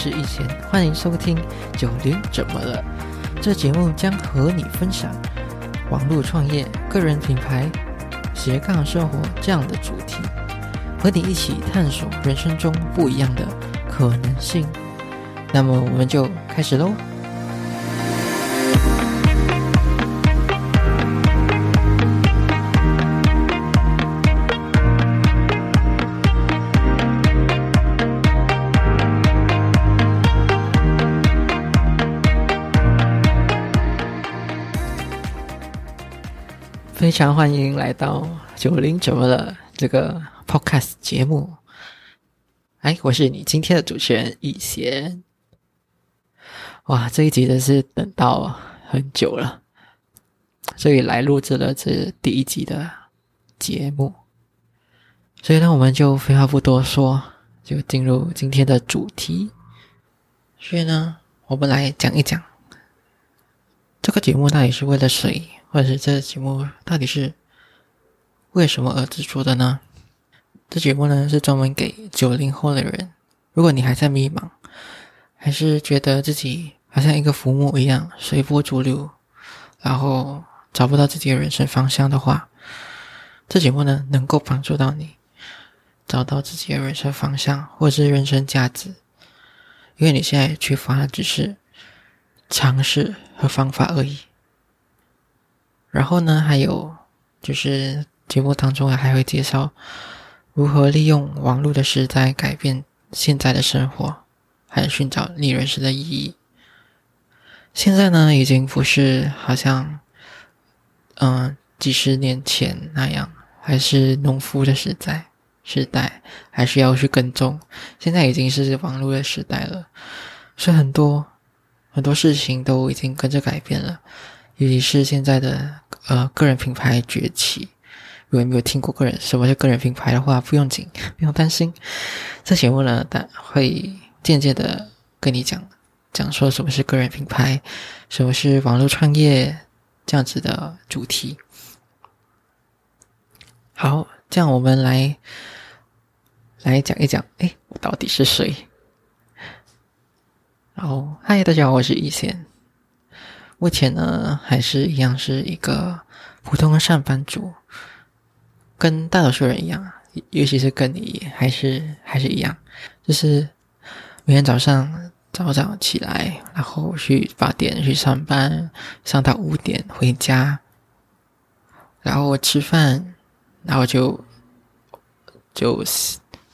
是以前，欢迎收听《九零怎么了》。这节目将和你分享网络创业、个人品牌、斜杠生活这样的主题，和你一起探索人生中不一样的可能性。那么，我们就开始喽。非常欢迎来到九零怎么了这个 podcast 节目。哎，我是你今天的主持人易贤。哇，这一集真是等到很久了，所以来录制了这第一集的节目。所以呢，我们就废话不多说，就进入今天的主题。所以呢，我们来讲一讲这个节目到底是为了谁。或者是这节目到底是为什么而制作的呢？这节目呢是专门给九零后的人。如果你还在迷茫，还是觉得自己好像一个浮木一样随波逐流，然后找不到自己的人生方向的话，这节目呢能够帮助到你找到自己的人生方向或者是人生价值。因为你现在缺乏的只是尝试和方法而已。然后呢，还有就是节目当中还会介绍如何利用网络的时代改变现在的生活，还有寻找你人生的意义。现在呢，已经不是好像嗯几十年前那样，还是农夫的时代时代，还是要去耕种。现在已经是网络的时代了，是很多很多事情都已经跟着改变了。尤其是现在的呃个人品牌崛起，如果没有听过个人什么叫个人品牌的话，不用紧，不用担心。这节目呢，但会渐渐的跟你讲讲说什么是个人品牌，什么是网络创业这样子的主题。好，这样我们来来讲一讲，哎，我到底是谁？然后，嗨，大家好，我是易贤。目前呢，还是一样是一个普通的上班族，跟大多数人一样，尤其是跟你还是还是一样，就是每天早上早早起来，然后去八点去上班，上到五点回家，然后我吃饭，然后就就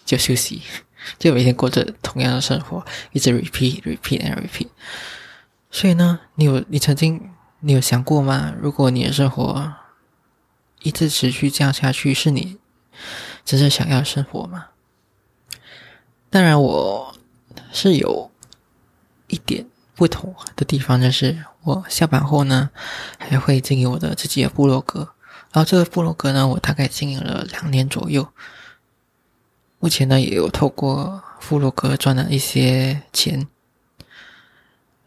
就休息，就每天过着同样的生活，一直 repeat repeat and repeat。所以呢，你有你曾经你有想过吗？如果你的生活一直持续这样下去，是你真正想要的生活吗？当然，我是有一点不同的地方，就是我下班后呢，还会经营我的自己的部落格。然后这个部落格呢，我大概经营了两年左右。目前呢，也有透过部落格赚了一些钱。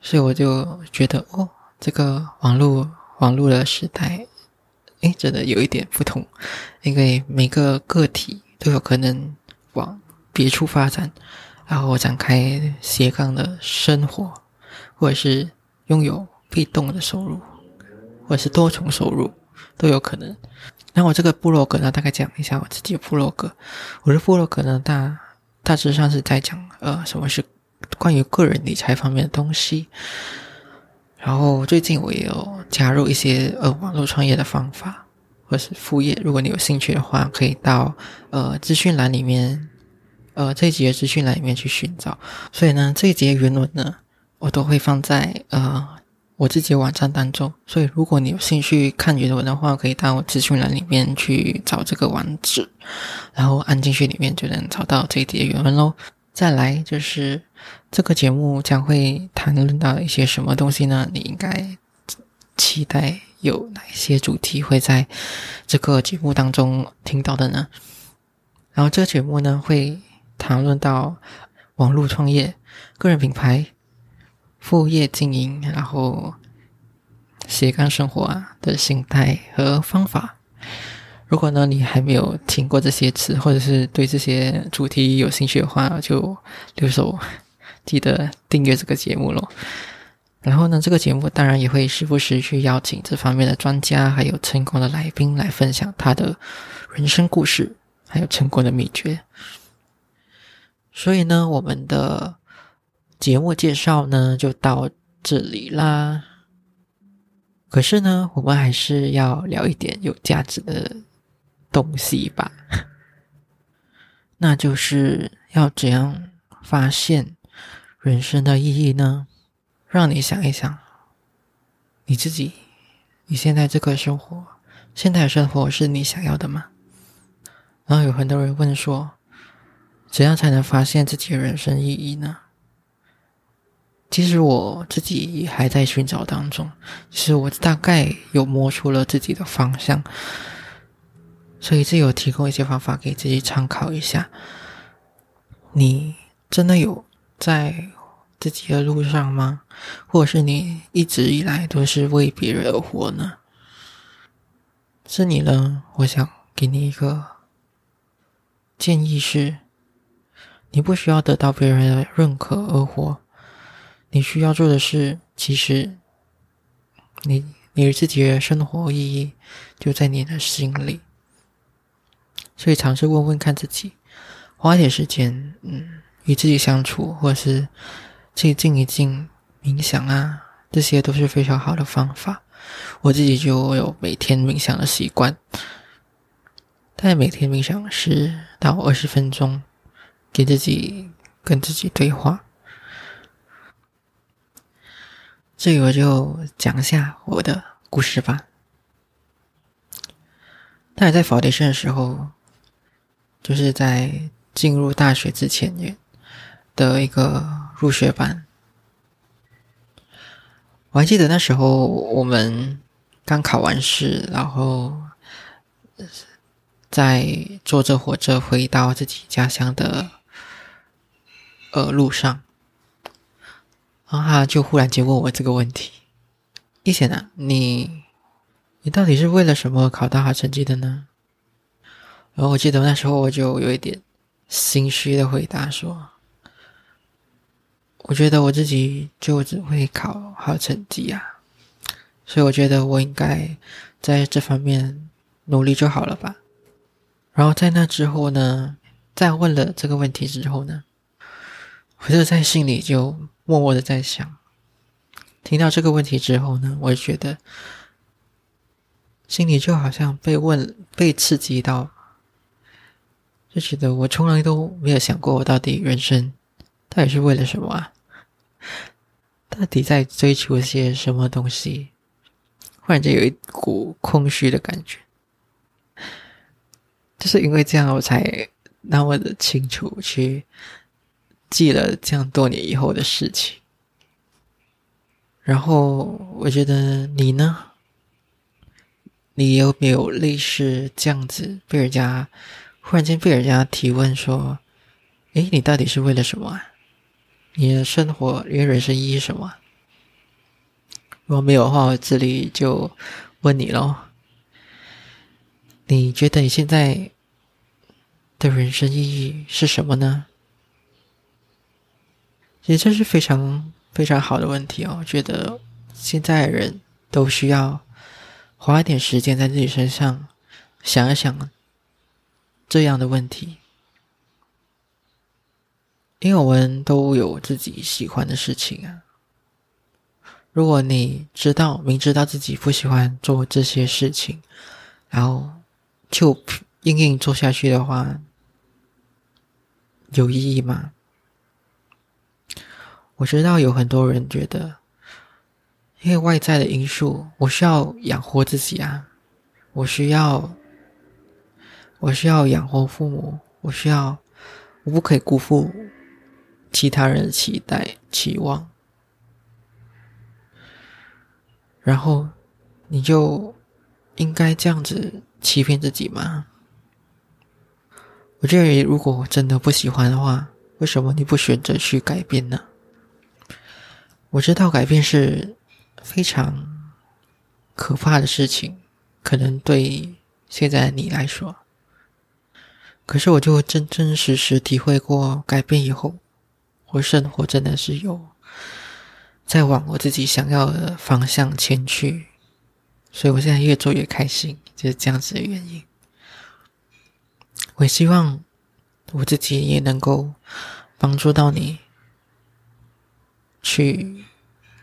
所以我就觉得，哦，这个网络网络的时代，哎，真的有一点不同，因为每个个体都有可能往别处发展，然后展开斜杠的生活，或者是拥有被动的收入，或者是多重收入都有可能。那我这个部落格呢，大概讲一下我自己部落格。我的部落格呢，大大致上是在讲，呃，什么是。关于个人理财方面的东西，然后最近我也有加入一些呃网络创业的方法，或是副业。如果你有兴趣的话，可以到呃资讯栏里面，呃这一节的资讯栏里面去寻找。所以呢，这一节原文呢，我都会放在呃我自己的网站当中。所以如果你有兴趣看原文的话，可以到我资讯栏里面去找这个网址，然后按进去里面就能找到这一节原文喽。再来就是这个节目将会谈论到一些什么东西呢？你应该期待有哪些主题会在这个节目当中听到的呢？然后这个节目呢会谈论到网络创业、个人品牌、副业经营，然后斜杠生活啊的心态和方法。如果呢，你还没有听过这些词，或者是对这些主题有兴趣的话，就留守记得订阅这个节目咯。然后呢，这个节目当然也会时不时去邀请这方面的专家，还有成功的来宾来分享他的人生故事，还有成功的秘诀。所以呢，我们的节目介绍呢就到这里啦。可是呢，我们还是要聊一点有价值的东西吧。那就是要怎样发现人生的意义呢？让你想一想，你自己，你现在这个生活，现在的生活是你想要的吗？然后有很多人问说，怎样才能发现自己的人生意义呢？其实我自己还在寻找当中，其实我大概有摸出了自己的方向，所以这有提供一些方法给自己参考一下。你真的有在自己的路上吗？或者是你一直以来都是为别人而活呢？是你呢？我想给你一个建议是：你不需要得到别人的认可而活。你需要做的是，其实你你自己的生活意义就在你的心里，所以尝试问问看自己，花点时间，嗯，与自己相处，或者是自己静一静、冥想啊，这些都是非常好的方法。我自己就有每天冥想的习惯，但每天冥想十到二十分钟，给自己跟自己对话。这里我就讲一下我的故事吧。大概在 foundation 的时候，就是在进入大学之前也的一个入学班。我还记得那时候我们刚考完试，然后在坐着火车回到自己家乡的呃路上。然后他就忽然间问我这个问题：“一贤啊，你你到底是为了什么考到好成绩的呢？”然后我记得那时候我就有一点心虚的回答说：“我觉得我自己就只会考好成绩啊，所以我觉得我应该在这方面努力就好了吧。”然后在那之后呢，在问了这个问题之后呢，我就在心里就。默默的在想，听到这个问题之后呢，我就觉得心里就好像被问、被刺激到，就觉得我从来都没有想过，我到底人生到底是为了什么啊？到底在追求些什么东西？忽然间有一股空虚的感觉，就是因为这样，我才那么的清楚去。记了这样多年以后的事情，然后我觉得你呢？你有没有类似这样子被人家忽然间被人家提问说：“诶，你到底是为了什么？你的生活、你的人生意义什么？”如果没有的话，我这里就问你喽：你觉得你现在的人生意义是什么呢？其实这是非常非常好的问题哦。我觉得现在人都需要花一点时间在自己身上想一想这样的问题，因为我们都有自己喜欢的事情啊。如果你知道明知道自己不喜欢做这些事情，然后就硬硬做下去的话，有意义吗？我知道有很多人觉得，因为外在的因素，我需要养活自己啊，我需要，我需要养活父母，我需要，我不可以辜负其他人的期待期望，然后你就应该这样子欺骗自己吗？我觉得，如果真的不喜欢的话，为什么你不选择去改变呢？我知道改变是非常可怕的事情，可能对现在的你来说，可是我就真真实实体会过改变以后，我生活真的是有在往我自己想要的方向前去，所以我现在越做越开心，就是这样子的原因。我希望我自己也能够帮助到你，去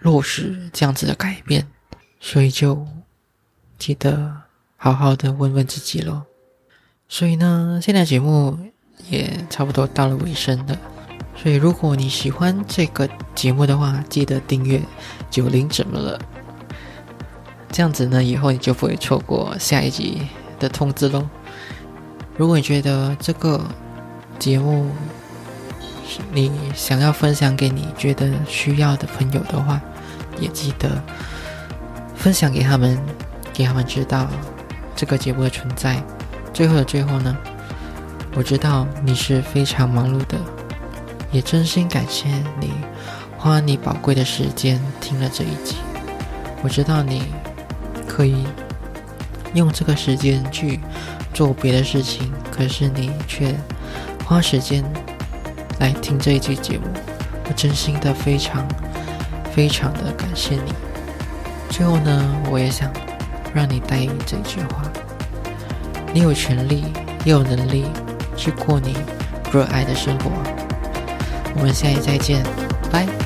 落实这样子的改变，所以就记得好好的问问自己喽。所以呢，现在节目也差不多到了尾声了。所以如果你喜欢这个节目的话，记得订阅九零怎么了？这样子呢，以后你就不会错过下一集的通知喽。如果你觉得这个节目你想要分享给你觉得需要的朋友的话，也记得分享给他们，给他们知道这个节目的存在。最后的最后呢，我知道你是非常忙碌的，也真心感谢你花你宝贵的时间听了这一集。我知道你可以用这个时间去做别的事情，可是你却花时间来听这一期节目。我真心的非常非常的感谢你。最后呢，我也想让你带这句话。你有权利，也有能力去过你热爱的生活。我们下期再见，拜。